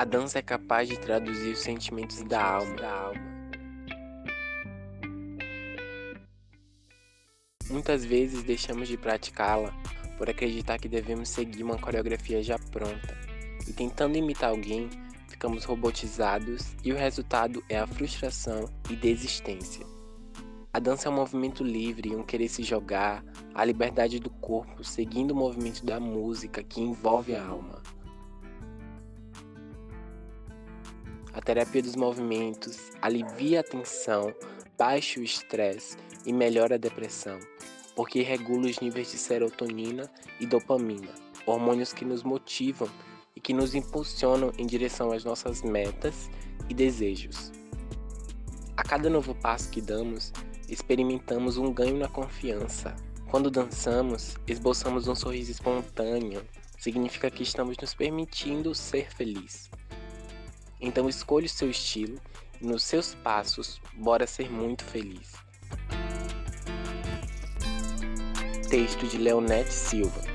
A dança é capaz de traduzir os sentimentos da alma. Muitas vezes deixamos de praticá-la por acreditar que devemos seguir uma coreografia já pronta, e tentando imitar alguém, ficamos robotizados e o resultado é a frustração e desistência. A dança é um movimento livre, um querer se jogar, a liberdade do corpo seguindo o movimento da música que envolve a alma. A terapia dos movimentos alivia a tensão, baixa o estresse e melhora a depressão, porque regula os níveis de serotonina e dopamina, hormônios que nos motivam e que nos impulsionam em direção às nossas metas e desejos. A cada novo passo que damos, experimentamos um ganho na confiança. Quando dançamos, esboçamos um sorriso espontâneo, significa que estamos nos permitindo ser felizes. Então escolha o seu estilo e nos seus passos, bora ser muito feliz. Texto de Leonete Silva.